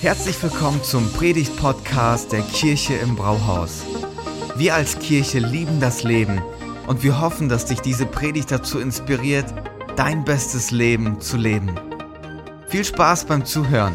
Herzlich willkommen zum Predigt-Podcast der Kirche im Brauhaus. Wir als Kirche lieben das Leben und wir hoffen, dass dich diese Predigt dazu inspiriert, dein bestes Leben zu leben. Viel Spaß beim Zuhören.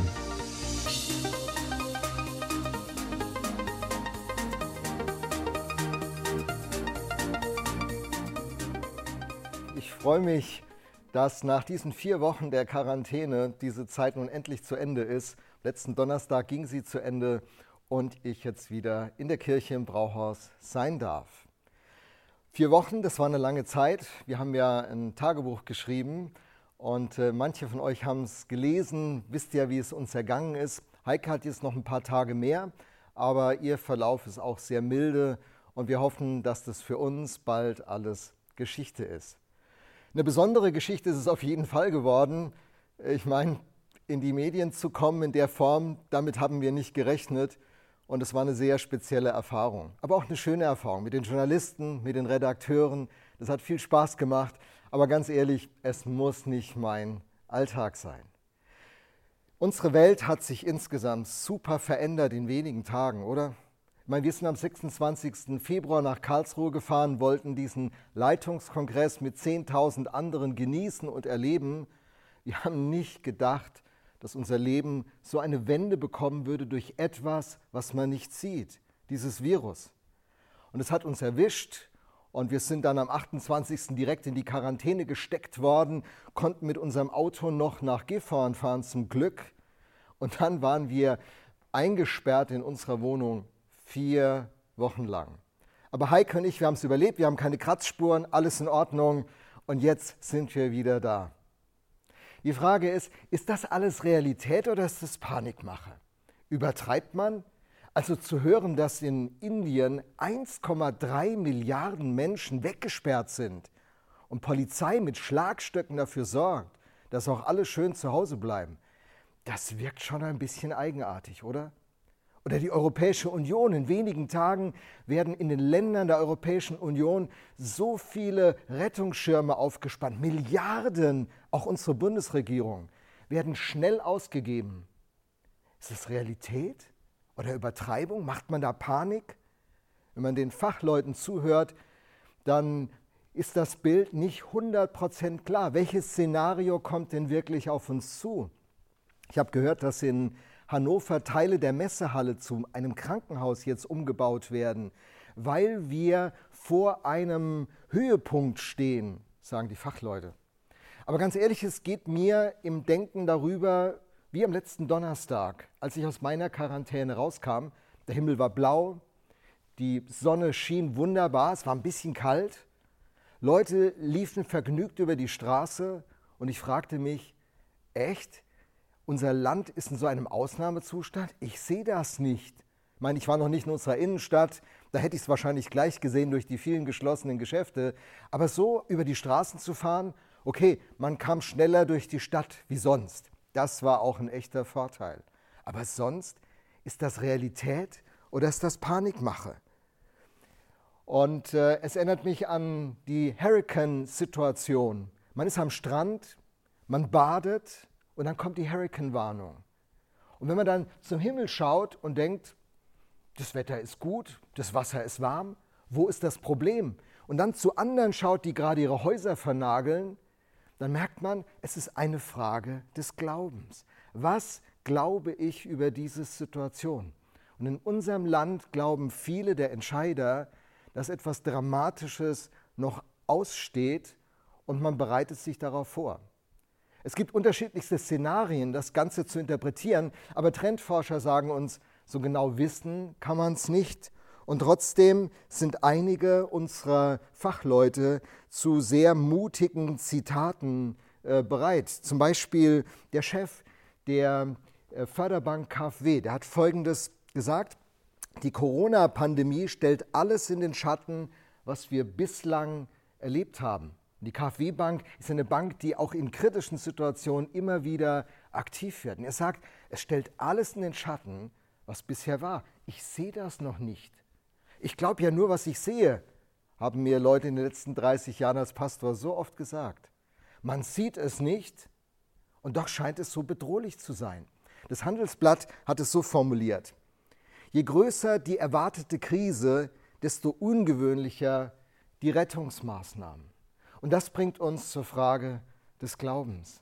Ich freue mich, dass nach diesen vier Wochen der Quarantäne diese Zeit nun endlich zu Ende ist Letzten Donnerstag ging sie zu Ende und ich jetzt wieder in der Kirche im Brauhaus sein darf. Vier Wochen, das war eine lange Zeit. Wir haben ja ein Tagebuch geschrieben und äh, manche von euch haben es gelesen, wisst ja, wie es uns ergangen ist. Heike hat jetzt noch ein paar Tage mehr, aber ihr Verlauf ist auch sehr milde und wir hoffen, dass das für uns bald alles Geschichte ist. Eine besondere Geschichte ist es auf jeden Fall geworden. Ich meine, in die Medien zu kommen in der Form, damit haben wir nicht gerechnet. Und es war eine sehr spezielle Erfahrung. Aber auch eine schöne Erfahrung mit den Journalisten, mit den Redakteuren. Das hat viel Spaß gemacht. Aber ganz ehrlich, es muss nicht mein Alltag sein. Unsere Welt hat sich insgesamt super verändert in wenigen Tagen, oder? Ich meine, wir sind am 26. Februar nach Karlsruhe gefahren, wollten diesen Leitungskongress mit 10.000 anderen genießen und erleben. Wir haben nicht gedacht, dass unser Leben so eine Wende bekommen würde durch etwas, was man nicht sieht, dieses Virus. Und es hat uns erwischt und wir sind dann am 28. direkt in die Quarantäne gesteckt worden, konnten mit unserem Auto noch nach Gifhorn fahren zum Glück. Und dann waren wir eingesperrt in unserer Wohnung vier Wochen lang. Aber Heike und ich, wir haben es überlebt, wir haben keine Kratzspuren, alles in Ordnung und jetzt sind wir wieder da. Die Frage ist, ist das alles Realität oder ist das Panikmache? Übertreibt man? Also zu hören, dass in Indien 1,3 Milliarden Menschen weggesperrt sind und Polizei mit Schlagstöcken dafür sorgt, dass auch alle schön zu Hause bleiben, das wirkt schon ein bisschen eigenartig, oder? Oder die Europäische Union. In wenigen Tagen werden in den Ländern der Europäischen Union so viele Rettungsschirme aufgespannt. Milliarden, auch unsere Bundesregierung, werden schnell ausgegeben. Ist das Realität oder Übertreibung? Macht man da Panik? Wenn man den Fachleuten zuhört, dann ist das Bild nicht 100% klar. Welches Szenario kommt denn wirklich auf uns zu? Ich habe gehört, dass in Hannover Teile der Messehalle zu einem Krankenhaus jetzt umgebaut werden, weil wir vor einem Höhepunkt stehen, sagen die Fachleute. Aber ganz ehrlich, es geht mir im Denken darüber wie am letzten Donnerstag, als ich aus meiner Quarantäne rauskam. Der Himmel war blau, die Sonne schien wunderbar, es war ein bisschen kalt. Leute liefen vergnügt über die Straße und ich fragte mich, echt? Unser Land ist in so einem Ausnahmezustand? Ich sehe das nicht. Ich meine, ich war noch nicht in unserer Innenstadt, da hätte ich es wahrscheinlich gleich gesehen durch die vielen geschlossenen Geschäfte. Aber so über die Straßen zu fahren, okay, man kam schneller durch die Stadt wie sonst. Das war auch ein echter Vorteil. Aber sonst ist das Realität oder ist das Panikmache? Und äh, es erinnert mich an die Hurricane-Situation. Man ist am Strand, man badet, und dann kommt die Hurricane-Warnung. Und wenn man dann zum Himmel schaut und denkt, das Wetter ist gut, das Wasser ist warm, wo ist das Problem? Und dann zu anderen schaut, die gerade ihre Häuser vernageln, dann merkt man, es ist eine Frage des Glaubens. Was glaube ich über diese Situation? Und in unserem Land glauben viele der Entscheider, dass etwas Dramatisches noch aussteht und man bereitet sich darauf vor. Es gibt unterschiedlichste Szenarien, das Ganze zu interpretieren, aber Trendforscher sagen uns, so genau wissen kann man es nicht. Und trotzdem sind einige unserer Fachleute zu sehr mutigen Zitaten äh, bereit. Zum Beispiel der Chef der äh, Förderbank KfW, der hat Folgendes gesagt, die Corona-Pandemie stellt alles in den Schatten, was wir bislang erlebt haben. Die KfW-Bank ist eine Bank, die auch in kritischen Situationen immer wieder aktiv wird. Und er sagt, es stellt alles in den Schatten, was bisher war. Ich sehe das noch nicht. Ich glaube ja nur, was ich sehe, haben mir Leute in den letzten 30 Jahren als Pastor so oft gesagt. Man sieht es nicht und doch scheint es so bedrohlich zu sein. Das Handelsblatt hat es so formuliert. Je größer die erwartete Krise, desto ungewöhnlicher die Rettungsmaßnahmen. Und das bringt uns zur Frage des Glaubens,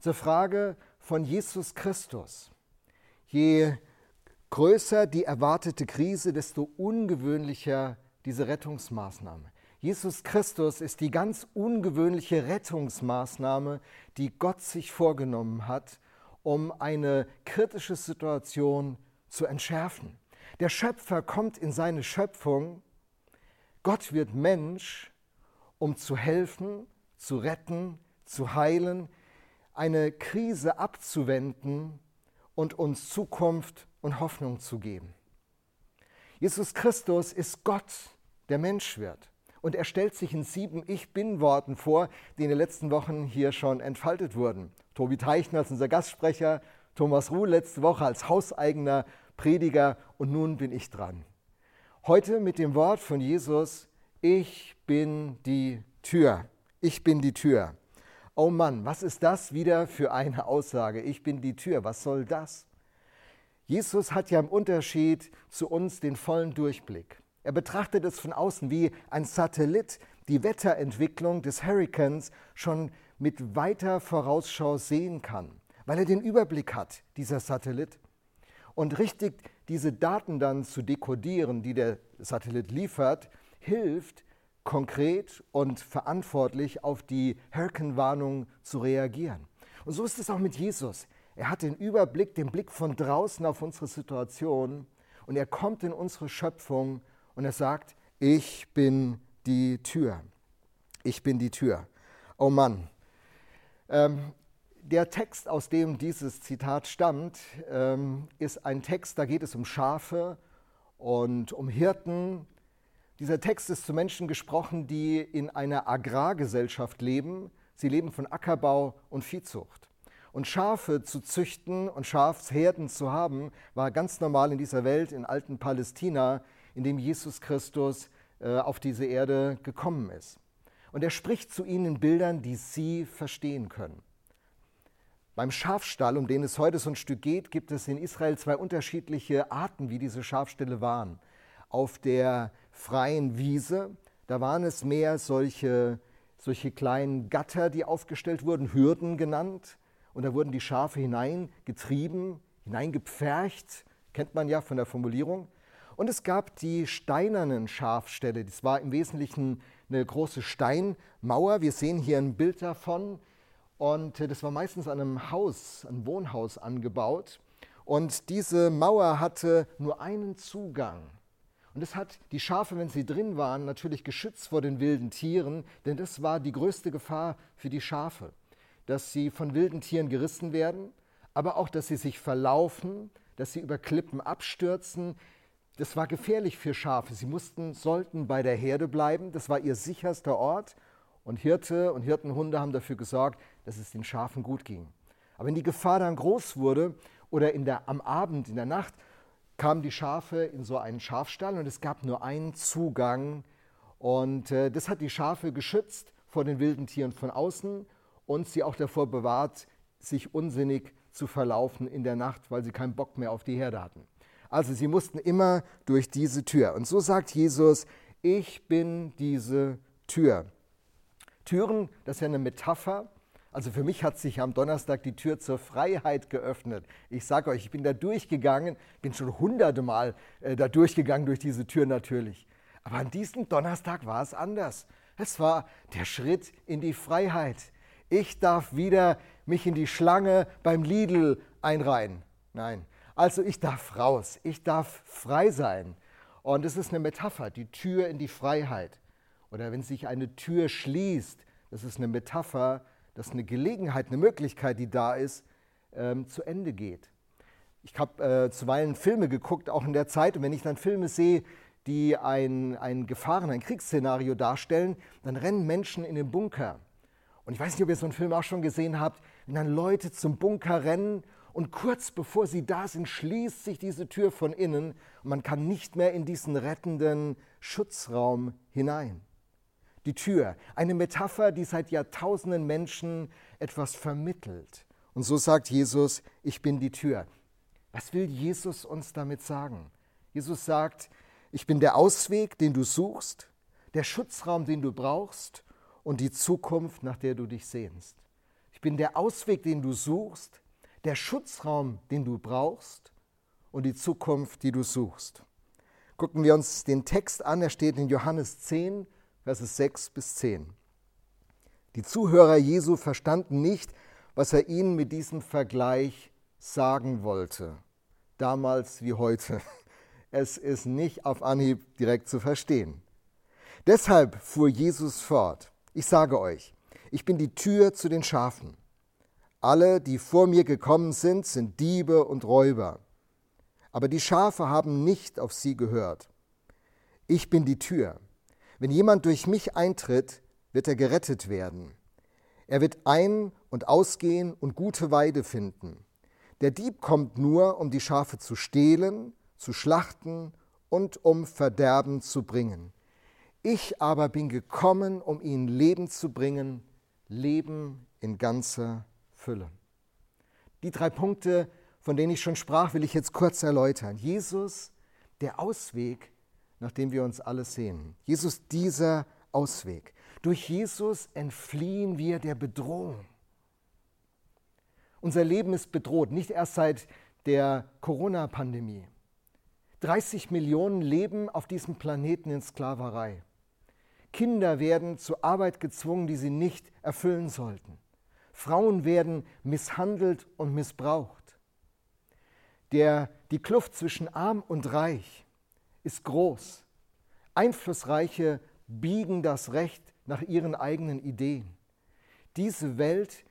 zur Frage von Jesus Christus. Je größer die erwartete Krise, desto ungewöhnlicher diese Rettungsmaßnahme. Jesus Christus ist die ganz ungewöhnliche Rettungsmaßnahme, die Gott sich vorgenommen hat, um eine kritische Situation zu entschärfen. Der Schöpfer kommt in seine Schöpfung, Gott wird Mensch, um zu helfen, zu retten, zu heilen, eine Krise abzuwenden und uns Zukunft und Hoffnung zu geben. Jesus Christus ist Gott, der Mensch wird. Und er stellt sich in sieben Ich Bin-Worten vor, die in den letzten Wochen hier schon entfaltet wurden. Tobi Teichner als unser Gastsprecher, Thomas Ruhl letzte Woche als hauseigener Prediger und nun bin ich dran. Heute mit dem Wort von Jesus, ich bin die Tür. Ich bin die Tür. Oh Mann, was ist das wieder für eine Aussage? Ich bin die Tür. Was soll das? Jesus hat ja im Unterschied zu uns den vollen Durchblick. Er betrachtet es von außen wie ein Satellit die Wetterentwicklung des Hurrikans schon mit weiter Vorausschau sehen kann, weil er den Überblick hat, dieser Satellit. Und richtig diese Daten dann zu dekodieren, die der Satellit liefert, hilft, konkret und verantwortlich auf die Hurrikanwarnung zu reagieren. Und so ist es auch mit Jesus. Er hat den Überblick, den Blick von draußen auf unsere Situation und er kommt in unsere Schöpfung und er sagt, ich bin die Tür. Ich bin die Tür. Oh Mann. Ähm, der Text, aus dem dieses Zitat stammt, ähm, ist ein Text, da geht es um Schafe und um Hirten. Dieser Text ist zu Menschen gesprochen, die in einer Agrargesellschaft leben. Sie leben von Ackerbau und Viehzucht. Und Schafe zu züchten und Schafsherden zu haben, war ganz normal in dieser Welt, in alten Palästina, in dem Jesus Christus äh, auf diese Erde gekommen ist. Und er spricht zu ihnen in Bildern, die sie verstehen können. Beim Schafstall, um den es heute so ein Stück geht, gibt es in Israel zwei unterschiedliche Arten, wie diese Schafställe waren. Auf der freien Wiese, da waren es mehr solche, solche kleinen Gatter, die aufgestellt wurden, Hürden genannt und da wurden die Schafe hineingetrieben, hineingepfercht, kennt man ja von der Formulierung. Und es gab die steinernen Schafställe. Das war im Wesentlichen eine große Steinmauer. Wir sehen hier ein Bild davon. Und das war meistens an einem Haus, einem Wohnhaus angebaut. Und diese Mauer hatte nur einen Zugang. Und das hat die Schafe, wenn sie drin waren, natürlich geschützt vor den wilden Tieren, denn das war die größte Gefahr für die Schafe dass sie von wilden Tieren gerissen werden, aber auch, dass sie sich verlaufen, dass sie über Klippen abstürzen. Das war gefährlich für Schafe. Sie mussten, sollten bei der Herde bleiben. Das war ihr sicherster Ort. Und Hirte und Hirtenhunde haben dafür gesorgt, dass es den Schafen gut ging. Aber wenn die Gefahr dann groß wurde oder in der, am Abend, in der Nacht, kamen die Schafe in so einen Schafstall und es gab nur einen Zugang. Und äh, das hat die Schafe geschützt vor den wilden Tieren von außen und sie auch davor bewahrt, sich unsinnig zu verlaufen in der Nacht, weil sie keinen Bock mehr auf die Herde hatten. Also sie mussten immer durch diese Tür. Und so sagt Jesus, ich bin diese Tür. Türen, das ist ja eine Metapher. Also für mich hat sich am Donnerstag die Tür zur Freiheit geöffnet. Ich sage euch, ich bin da durchgegangen, bin schon hunderte Mal äh, da durchgegangen durch diese Tür natürlich. Aber an diesem Donnerstag war es anders. Es war der Schritt in die Freiheit ich darf wieder mich in die Schlange beim Lidl einreihen. Nein, also ich darf raus, ich darf frei sein. Und es ist eine Metapher, die Tür in die Freiheit. Oder wenn sich eine Tür schließt, das ist eine Metapher, dass eine Gelegenheit, eine Möglichkeit, die da ist, ähm, zu Ende geht. Ich habe äh, zuweilen Filme geguckt, auch in der Zeit, und wenn ich dann Filme sehe, die ein, ein Gefahren-, ein Kriegsszenario darstellen, dann rennen Menschen in den Bunker. Und ich weiß nicht, ob ihr so einen Film auch schon gesehen habt, wenn dann Leute zum Bunker rennen und kurz bevor sie da sind, schließt sich diese Tür von innen und man kann nicht mehr in diesen rettenden Schutzraum hinein. Die Tür, eine Metapher, die seit Jahrtausenden Menschen etwas vermittelt. Und so sagt Jesus, ich bin die Tür. Was will Jesus uns damit sagen? Jesus sagt, ich bin der Ausweg, den du suchst, der Schutzraum, den du brauchst und die Zukunft, nach der du dich sehnst. Ich bin der Ausweg, den du suchst, der Schutzraum, den du brauchst und die Zukunft, die du suchst. Gucken wir uns den Text an, er steht in Johannes 10, Verse 6 bis 10. Die Zuhörer Jesu verstanden nicht, was er ihnen mit diesem Vergleich sagen wollte, damals wie heute. Es ist nicht auf Anhieb direkt zu verstehen. Deshalb fuhr Jesus fort, ich sage euch, ich bin die Tür zu den Schafen. Alle, die vor mir gekommen sind, sind Diebe und Räuber. Aber die Schafe haben nicht auf sie gehört. Ich bin die Tür. Wenn jemand durch mich eintritt, wird er gerettet werden. Er wird ein- und ausgehen und gute Weide finden. Der Dieb kommt nur, um die Schafe zu stehlen, zu schlachten und um Verderben zu bringen. Ich aber bin gekommen, um ihnen Leben zu bringen, Leben in ganzer Fülle. Die drei Punkte, von denen ich schon sprach, will ich jetzt kurz erläutern. Jesus, der Ausweg, nach dem wir uns alle sehen. Jesus, dieser Ausweg. Durch Jesus entfliehen wir der Bedrohung. Unser Leben ist bedroht, nicht erst seit der Corona-Pandemie. 30 Millionen leben auf diesem Planeten in Sklaverei. Kinder werden zur Arbeit gezwungen, die sie nicht erfüllen sollten. Frauen werden misshandelt und missbraucht. Der, die Kluft zwischen arm und reich ist groß. Einflussreiche biegen das Recht nach ihren eigenen Ideen. Diese Welt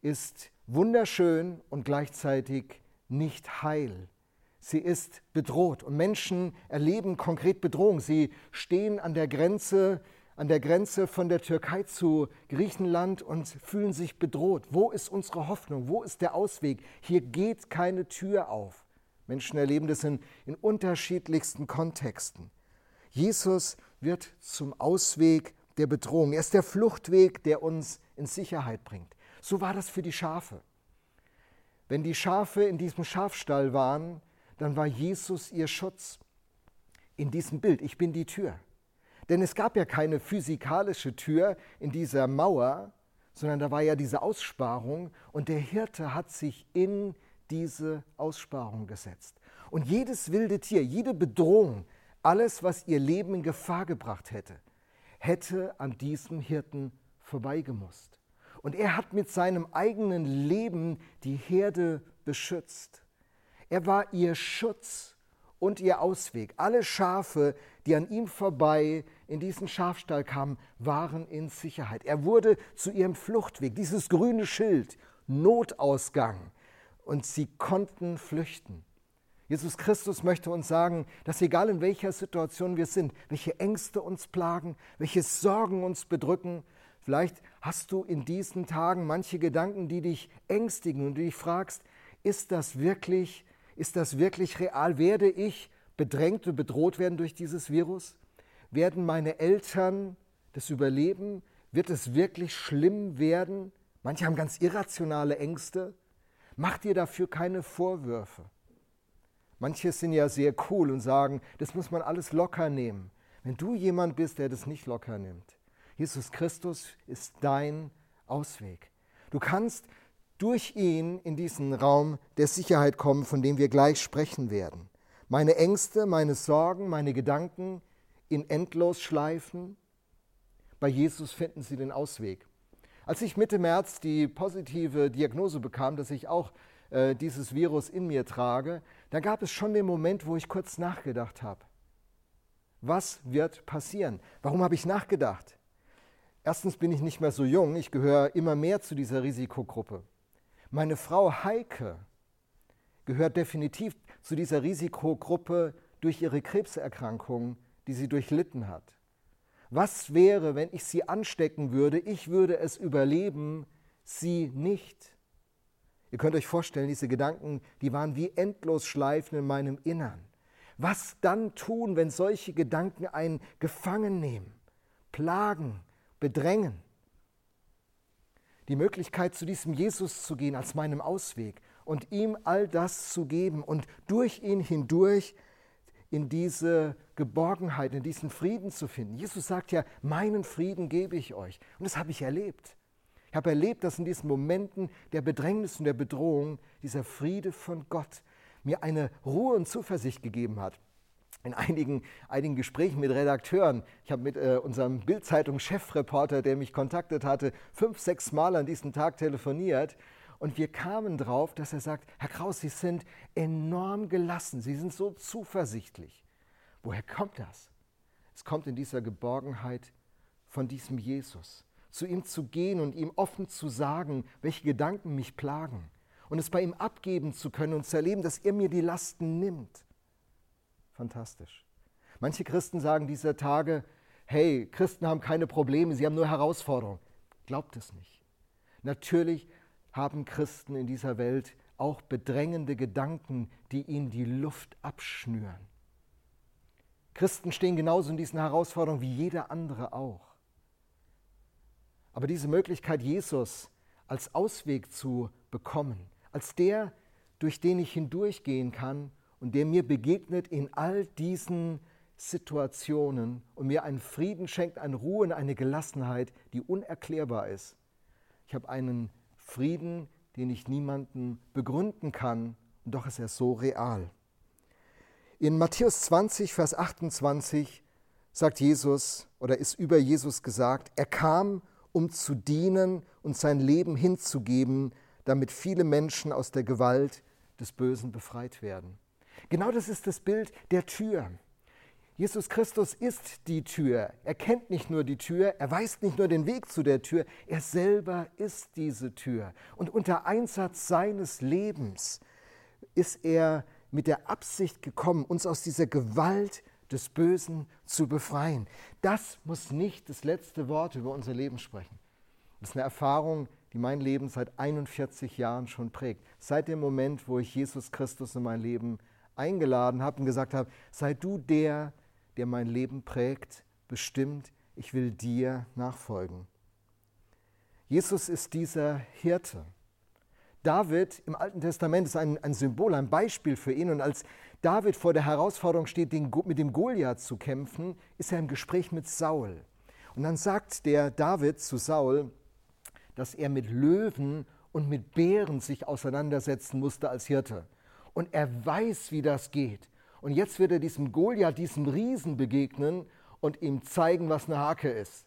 ist wunderschön und gleichzeitig nicht heil. Sie ist bedroht und Menschen erleben konkret Bedrohung. Sie stehen an der Grenze, an der Grenze von der Türkei zu Griechenland und fühlen sich bedroht. Wo ist unsere Hoffnung? Wo ist der Ausweg? Hier geht keine Tür auf. Menschen erleben das in, in unterschiedlichsten Kontexten. Jesus wird zum Ausweg der Bedrohung. Er ist der Fluchtweg, der uns in Sicherheit bringt. So war das für die Schafe. Wenn die Schafe in diesem Schafstall waren, dann war Jesus ihr Schutz. In diesem Bild, ich bin die Tür. Denn es gab ja keine physikalische Tür in dieser Mauer, sondern da war ja diese Aussparung und der Hirte hat sich in diese Aussparung gesetzt. Und jedes wilde Tier, jede Bedrohung, alles, was ihr Leben in Gefahr gebracht hätte, hätte an diesem Hirten vorbeigemusst. Und er hat mit seinem eigenen Leben die Herde beschützt. Er war ihr Schutz und ihr Ausweg. Alle Schafe, die an ihm vorbei in diesen Schafstall kamen, waren in Sicherheit. Er wurde zu ihrem Fluchtweg, dieses grüne Schild, Notausgang. Und sie konnten flüchten. Jesus Christus möchte uns sagen, dass egal in welcher Situation wir sind, welche Ängste uns plagen, welche Sorgen uns bedrücken, Vielleicht hast du in diesen Tagen manche Gedanken, die dich ängstigen und du dich fragst, ist das wirklich, ist das wirklich real? Werde ich bedrängt und bedroht werden durch dieses Virus? Werden meine Eltern das überleben? Wird es wirklich schlimm werden? Manche haben ganz irrationale Ängste. Mach dir dafür keine Vorwürfe. Manche sind ja sehr cool und sagen, das muss man alles locker nehmen. Wenn du jemand bist, der das nicht locker nimmt, Jesus Christus ist dein Ausweg. Du kannst durch ihn in diesen Raum der Sicherheit kommen, von dem wir gleich sprechen werden. Meine Ängste, meine Sorgen, meine Gedanken in Endlosschleifen, bei Jesus finden sie den Ausweg. Als ich Mitte März die positive Diagnose bekam, dass ich auch äh, dieses Virus in mir trage, da gab es schon den Moment, wo ich kurz nachgedacht habe. Was wird passieren? Warum habe ich nachgedacht? Erstens bin ich nicht mehr so jung, ich gehöre immer mehr zu dieser Risikogruppe. Meine Frau Heike gehört definitiv zu dieser Risikogruppe durch ihre Krebserkrankung, die sie durchlitten hat. Was wäre, wenn ich sie anstecken würde? Ich würde es überleben, sie nicht. Ihr könnt euch vorstellen, diese Gedanken, die waren wie Endlosschleifen in meinem Innern. Was dann tun, wenn solche Gedanken einen gefangen nehmen, plagen, bedrängen. Die Möglichkeit, zu diesem Jesus zu gehen als meinem Ausweg und ihm all das zu geben und durch ihn hindurch in diese Geborgenheit, in diesen Frieden zu finden. Jesus sagt ja, meinen Frieden gebe ich euch. Und das habe ich erlebt. Ich habe erlebt, dass in diesen Momenten der Bedrängnis und der Bedrohung dieser Friede von Gott mir eine Ruhe und Zuversicht gegeben hat. In einigen, einigen Gesprächen mit Redakteuren, ich habe mit äh, unserem Bildzeitung-Chefreporter, der mich kontaktet hatte, fünf, sechs Mal an diesem Tag telefoniert und wir kamen drauf, dass er sagt, Herr Kraus, Sie sind enorm gelassen, Sie sind so zuversichtlich. Woher kommt das? Es kommt in dieser Geborgenheit von diesem Jesus. Zu ihm zu gehen und ihm offen zu sagen, welche Gedanken mich plagen. Und es bei ihm abgeben zu können und zu erleben, dass er mir die Lasten nimmt. Fantastisch. Manche Christen sagen dieser Tage, hey, Christen haben keine Probleme, sie haben nur Herausforderungen. Glaubt es nicht. Natürlich haben Christen in dieser Welt auch bedrängende Gedanken, die ihnen die Luft abschnüren. Christen stehen genauso in diesen Herausforderungen wie jeder andere auch. Aber diese Möglichkeit, Jesus als Ausweg zu bekommen, als der, durch den ich hindurchgehen kann und der mir begegnet in all diesen Situationen und mir einen Frieden schenkt, eine Ruhe und eine Gelassenheit, die unerklärbar ist. Ich habe einen Frieden, den ich niemanden begründen kann, und doch ist er so real. In Matthäus 20, Vers 28 sagt Jesus oder ist über Jesus gesagt, er kam, um zu dienen und sein Leben hinzugeben, damit viele Menschen aus der Gewalt des Bösen befreit werden. Genau das ist das Bild der Tür. Jesus Christus ist die Tür. Er kennt nicht nur die Tür, er weist nicht nur den Weg zu der Tür, er selber ist diese Tür. Und unter Einsatz seines Lebens ist er mit der Absicht gekommen, uns aus dieser Gewalt des Bösen zu befreien. Das muss nicht das letzte Wort über unser Leben sprechen. Das ist eine Erfahrung, die mein Leben seit 41 Jahren schon prägt. Seit dem Moment, wo ich Jesus Christus in mein Leben eingeladen habe und gesagt habe, sei du der, der mein Leben prägt, bestimmt, ich will dir nachfolgen. Jesus ist dieser Hirte. David im Alten Testament ist ein, ein, Symbol, ein Beispiel für ihn. Und als David vor der Herausforderung steht, den, mit dem Goliath zu kämpfen, ist er im Gespräch mit Saul. Und dann sagt der David zu Saul, dass er mit Löwen und mit Bären sich auseinandersetzen musste als Hirte. Und er weiß, wie das geht. Und jetzt wird er diesem Goliath, diesem Riesen begegnen und ihm zeigen, was eine Hake ist.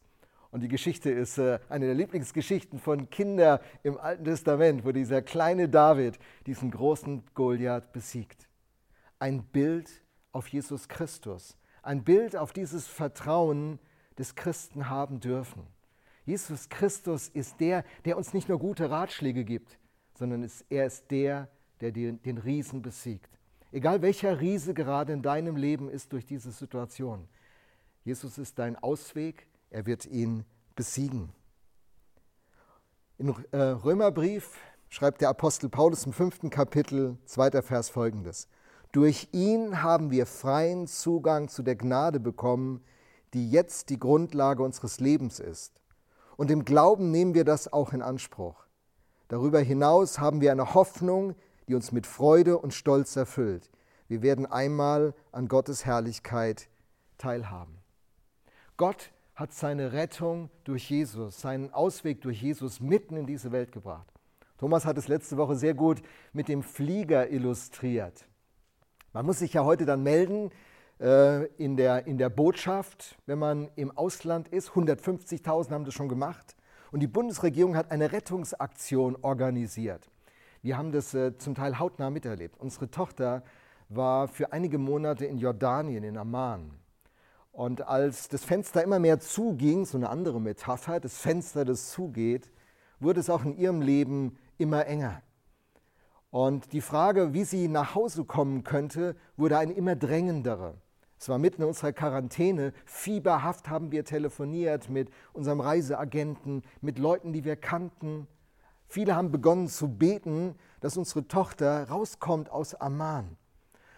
Und die Geschichte ist äh, eine der Lieblingsgeschichten von Kindern im Alten Testament, wo dieser kleine David diesen großen Goliath besiegt. Ein Bild auf Jesus Christus, ein Bild auf dieses Vertrauen, das Christen haben dürfen. Jesus Christus ist der, der uns nicht nur gute Ratschläge gibt, sondern er ist der, der den Riesen besiegt. Egal welcher Riese gerade in deinem Leben ist durch diese Situation. Jesus ist dein Ausweg, er wird ihn besiegen. Im äh, Römerbrief schreibt der Apostel Paulus im fünften Kapitel, zweiter Vers folgendes. Durch ihn haben wir freien Zugang zu der Gnade bekommen, die jetzt die Grundlage unseres Lebens ist. Und im Glauben nehmen wir das auch in Anspruch. Darüber hinaus haben wir eine Hoffnung, die uns mit Freude und Stolz erfüllt. Wir werden einmal an Gottes Herrlichkeit teilhaben. Gott hat seine Rettung durch Jesus, seinen Ausweg durch Jesus mitten in diese Welt gebracht. Thomas hat es letzte Woche sehr gut mit dem Flieger illustriert. Man muss sich ja heute dann melden äh, in, der, in der Botschaft, wenn man im Ausland ist. 150.000 haben das schon gemacht. Und die Bundesregierung hat eine Rettungsaktion organisiert. Wir haben das äh, zum Teil hautnah miterlebt. Unsere Tochter war für einige Monate in Jordanien, in Amman. Und als das Fenster immer mehr zuging, so eine andere Metapher, das Fenster, das zugeht, wurde es auch in ihrem Leben immer enger. Und die Frage, wie sie nach Hause kommen könnte, wurde eine immer drängendere. Es war mitten in unserer Quarantäne. Fieberhaft haben wir telefoniert mit unserem Reiseagenten, mit Leuten, die wir kannten. Viele haben begonnen zu beten, dass unsere Tochter rauskommt aus Amman.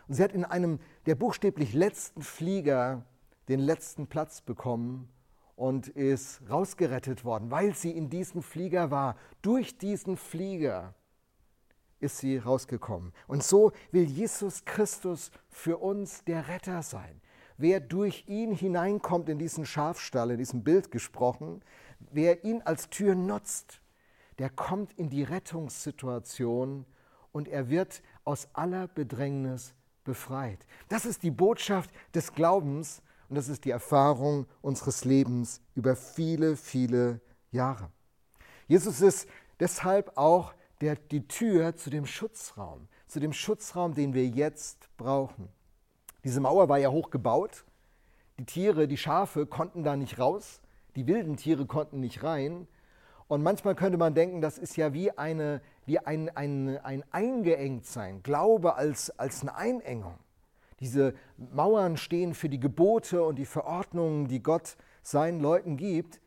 Und sie hat in einem der buchstäblich letzten Flieger den letzten Platz bekommen und ist rausgerettet worden, weil sie in diesem Flieger war. Durch diesen Flieger ist sie rausgekommen. Und so will Jesus Christus für uns der Retter sein. Wer durch ihn hineinkommt in diesen Schafstall, in diesem Bild gesprochen, wer ihn als Tür nutzt, der kommt in die Rettungssituation und er wird aus aller Bedrängnis befreit. Das ist die Botschaft des Glaubens und das ist die Erfahrung unseres Lebens über viele, viele Jahre. Jesus ist deshalb auch der, die Tür zu dem Schutzraum, zu dem Schutzraum, den wir jetzt brauchen. Diese Mauer war ja hoch gebaut. Die Tiere, die Schafe konnten da nicht raus. Die wilden Tiere konnten nicht rein. Und manchmal könnte man denken, das ist ja wie, eine, wie ein, ein, ein Eingeengtsein, Glaube als, als eine Einengung. Diese Mauern stehen für die Gebote und die Verordnungen, die Gott seinen Leuten gibt.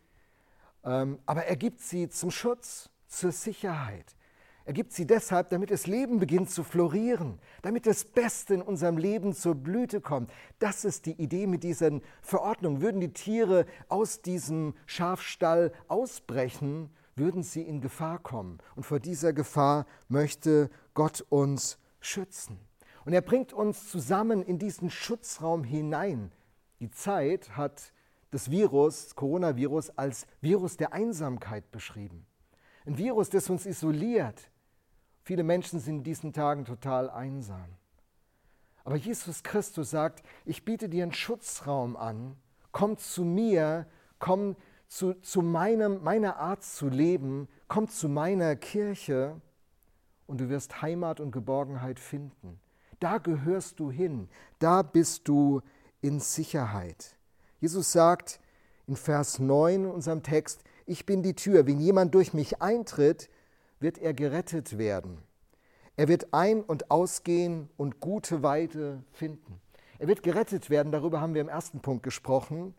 Ähm, aber er gibt sie zum Schutz, zur Sicherheit. Er gibt sie deshalb, damit das Leben beginnt zu florieren, damit das Beste in unserem Leben zur Blüte kommt. Das ist die Idee mit diesen Verordnungen. Würden die Tiere aus diesem Schafstall ausbrechen, würden sie in Gefahr kommen. Und vor dieser Gefahr möchte Gott uns schützen. Und er bringt uns zusammen in diesen Schutzraum hinein. Die Zeit hat das Virus, das Coronavirus, als Virus der Einsamkeit beschrieben. Ein Virus, das uns isoliert, Viele Menschen sind in diesen Tagen total einsam. Aber Jesus Christus sagt, ich biete dir einen Schutzraum an, komm zu mir, komm zu, zu meinem, meiner Art zu leben, komm zu meiner Kirche und du wirst Heimat und Geborgenheit finden. Da gehörst du hin, da bist du in Sicherheit. Jesus sagt in Vers 9 in unserem Text, ich bin die Tür, wenn jemand durch mich eintritt, wird er gerettet werden. Er wird ein- und ausgehen und gute Weide finden. Er wird gerettet werden, darüber haben wir im ersten Punkt gesprochen.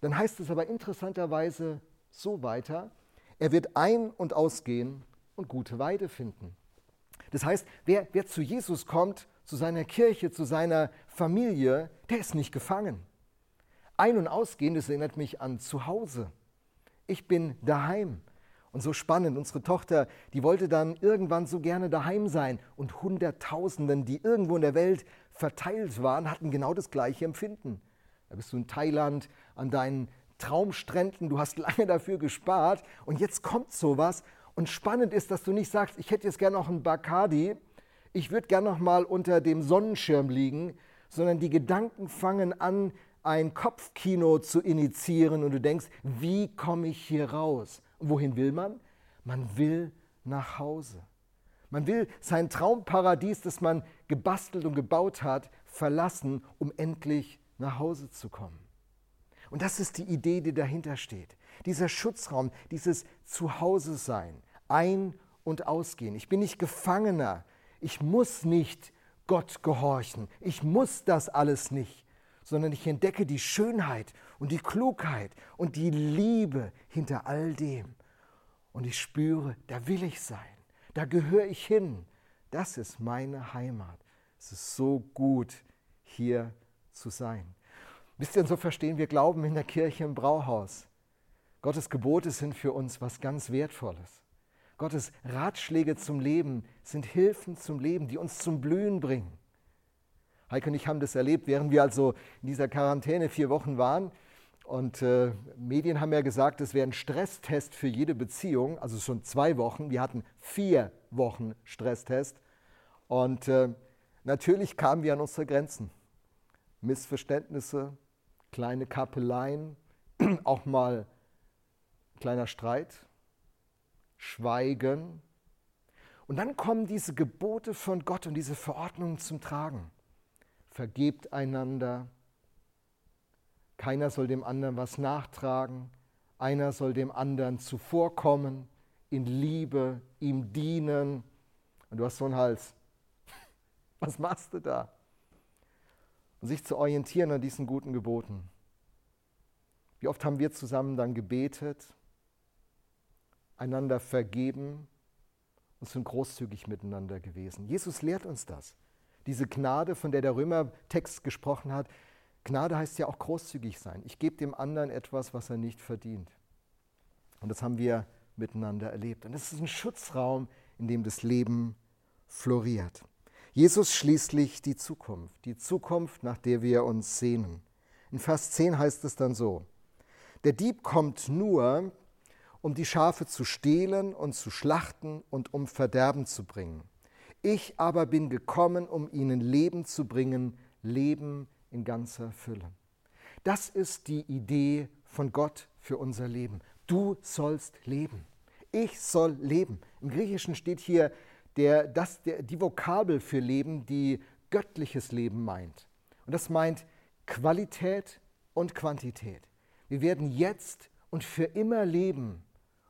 Dann heißt es aber interessanterweise so weiter, er wird ein- und ausgehen und gute Weide finden. Das heißt, wer, wer zu Jesus kommt, zu seiner Kirche, zu seiner Familie, der ist nicht gefangen. Ein- und ausgehen, das erinnert mich an zu Hause. Ich bin daheim. Und so spannend, unsere Tochter, die wollte dann irgendwann so gerne daheim sein. Und Hunderttausenden, die irgendwo in der Welt verteilt waren, hatten genau das gleiche Empfinden. Da bist du in Thailand an deinen Traumstränden, du hast lange dafür gespart und jetzt kommt sowas. Und spannend ist, dass du nicht sagst, ich hätte jetzt gerne noch einen Bacardi, ich würde gerne noch mal unter dem Sonnenschirm liegen, sondern die Gedanken fangen an, ein Kopfkino zu initiieren und du denkst, wie komme ich hier raus? Und wohin will man? Man will nach Hause. Man will sein Traumparadies, das man gebastelt und gebaut hat, verlassen, um endlich nach Hause zu kommen. Und das ist die Idee, die dahinter steht. Dieser Schutzraum, dieses Zuhause sein, ein- und ausgehen. Ich bin nicht Gefangener. Ich muss nicht Gott gehorchen. Ich muss das alles nicht, sondern ich entdecke die Schönheit und die Klugheit und die Liebe hinter all dem. Und ich spüre, da will ich sein, da gehöre ich hin. Das ist meine Heimat. Es ist so gut, hier zu sein. Wisst ihr, so verstehen wir Glauben in der Kirche im Brauhaus. Gottes Gebote sind für uns was ganz Wertvolles. Gottes Ratschläge zum Leben sind Hilfen zum Leben, die uns zum Blühen bringen. Heike und ich haben das erlebt, während wir also in dieser Quarantäne vier Wochen waren. Und äh, Medien haben ja gesagt, es wäre ein Stresstest für jede Beziehung, also schon zwei Wochen. Wir hatten vier Wochen Stresstest. Und äh, natürlich kamen wir an unsere Grenzen. Missverständnisse, kleine Kappeleien, auch mal kleiner Streit, Schweigen. Und dann kommen diese Gebote von Gott und diese Verordnungen zum Tragen vergebt einander, keiner soll dem anderen was nachtragen, einer soll dem anderen zuvorkommen, in Liebe, ihm dienen. Und du hast so einen Hals. Was machst du da? Und sich zu orientieren an diesen guten Geboten. Wie oft haben wir zusammen dann gebetet, einander vergeben und sind großzügig miteinander gewesen. Jesus lehrt uns das. Diese Gnade, von der der Römertext gesprochen hat, Gnade heißt ja auch großzügig sein. Ich gebe dem anderen etwas, was er nicht verdient. Und das haben wir miteinander erlebt. Und es ist ein Schutzraum, in dem das Leben floriert. Jesus schließlich die Zukunft, die Zukunft, nach der wir uns sehnen. In Vers 10 heißt es dann so, der Dieb kommt nur, um die Schafe zu stehlen und zu schlachten und um Verderben zu bringen. Ich aber bin gekommen, um ihnen Leben zu bringen, Leben in ganzer Fülle. Das ist die Idee von Gott für unser Leben. Du sollst leben. Ich soll leben. Im Griechischen steht hier der, das, der, die Vokabel für Leben, die göttliches Leben meint. Und das meint Qualität und Quantität. Wir werden jetzt und für immer leben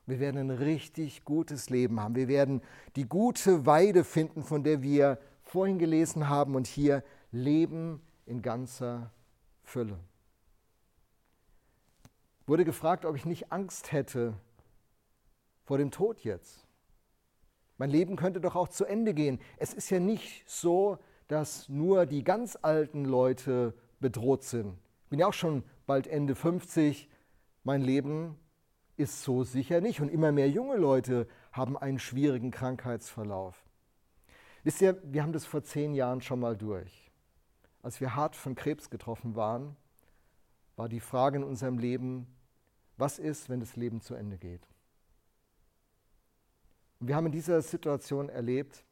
wir werden ein richtig gutes Leben haben. Wir werden die gute Weide finden, von der wir vorhin gelesen haben und hier leben in ganzer Fülle. Wurde gefragt, ob ich nicht Angst hätte vor dem Tod jetzt. Mein Leben könnte doch auch zu Ende gehen. Es ist ja nicht so, dass nur die ganz alten Leute bedroht sind. Ich bin ja auch schon bald Ende 50. Mein Leben ist so sicher nicht. Und immer mehr junge Leute haben einen schwierigen Krankheitsverlauf. Wisst ihr, wir haben das vor zehn Jahren schon mal durch. Als wir hart von Krebs getroffen waren, war die Frage in unserem Leben, was ist, wenn das Leben zu Ende geht? Und wir haben in dieser Situation erlebt,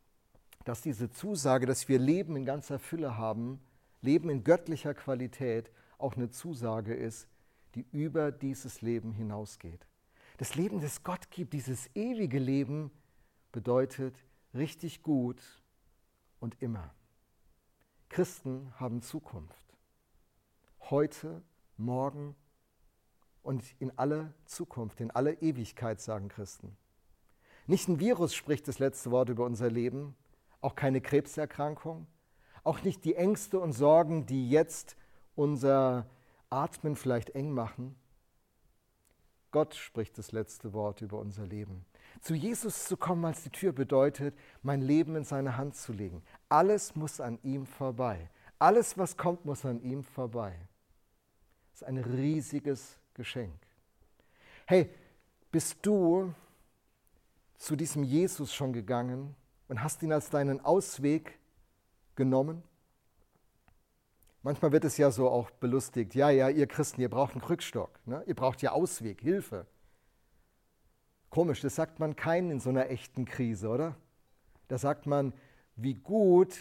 dass diese Zusage, dass wir Leben in ganzer Fülle haben, Leben in göttlicher Qualität, auch eine Zusage ist, die über dieses Leben hinausgeht. Das Leben, das Gott gibt, dieses ewige Leben, bedeutet richtig gut und immer. Christen haben Zukunft. Heute, morgen und in alle Zukunft, in alle Ewigkeit, sagen Christen. Nicht ein Virus spricht das letzte Wort über unser Leben, auch keine Krebserkrankung, auch nicht die Ängste und Sorgen, die jetzt unser Atmen vielleicht eng machen, Gott spricht das letzte Wort über unser Leben. Zu Jesus zu kommen als die Tür bedeutet, mein Leben in seine Hand zu legen. Alles muss an ihm vorbei. Alles, was kommt, muss an ihm vorbei. Das ist ein riesiges Geschenk. Hey, bist du zu diesem Jesus schon gegangen und hast ihn als deinen Ausweg genommen? Manchmal wird es ja so auch belustigt, ja, ja, ihr Christen, ihr braucht einen Krückstock, ne? ihr braucht ja Ausweg, Hilfe. Komisch, das sagt man keinen in so einer echten Krise, oder? Da sagt man, wie gut,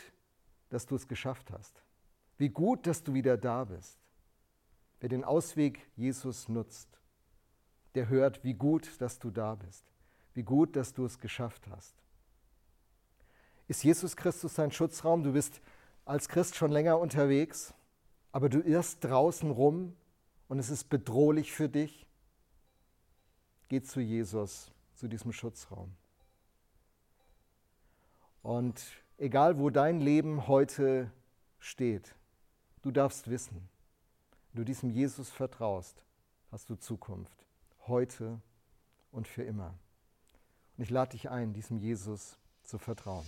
dass du es geschafft hast. Wie gut, dass du wieder da bist. Wer den Ausweg Jesus nutzt, der hört, wie gut, dass du da bist. Wie gut, dass du es geschafft hast. Ist Jesus Christus dein Schutzraum? Du bist als Christ schon länger unterwegs, aber du irrst draußen rum und es ist bedrohlich für dich, geh zu Jesus, zu diesem Schutzraum. Und egal wo dein Leben heute steht, du darfst wissen, wenn du diesem Jesus vertraust, hast du Zukunft, heute und für immer. Und ich lade dich ein, diesem Jesus zu vertrauen.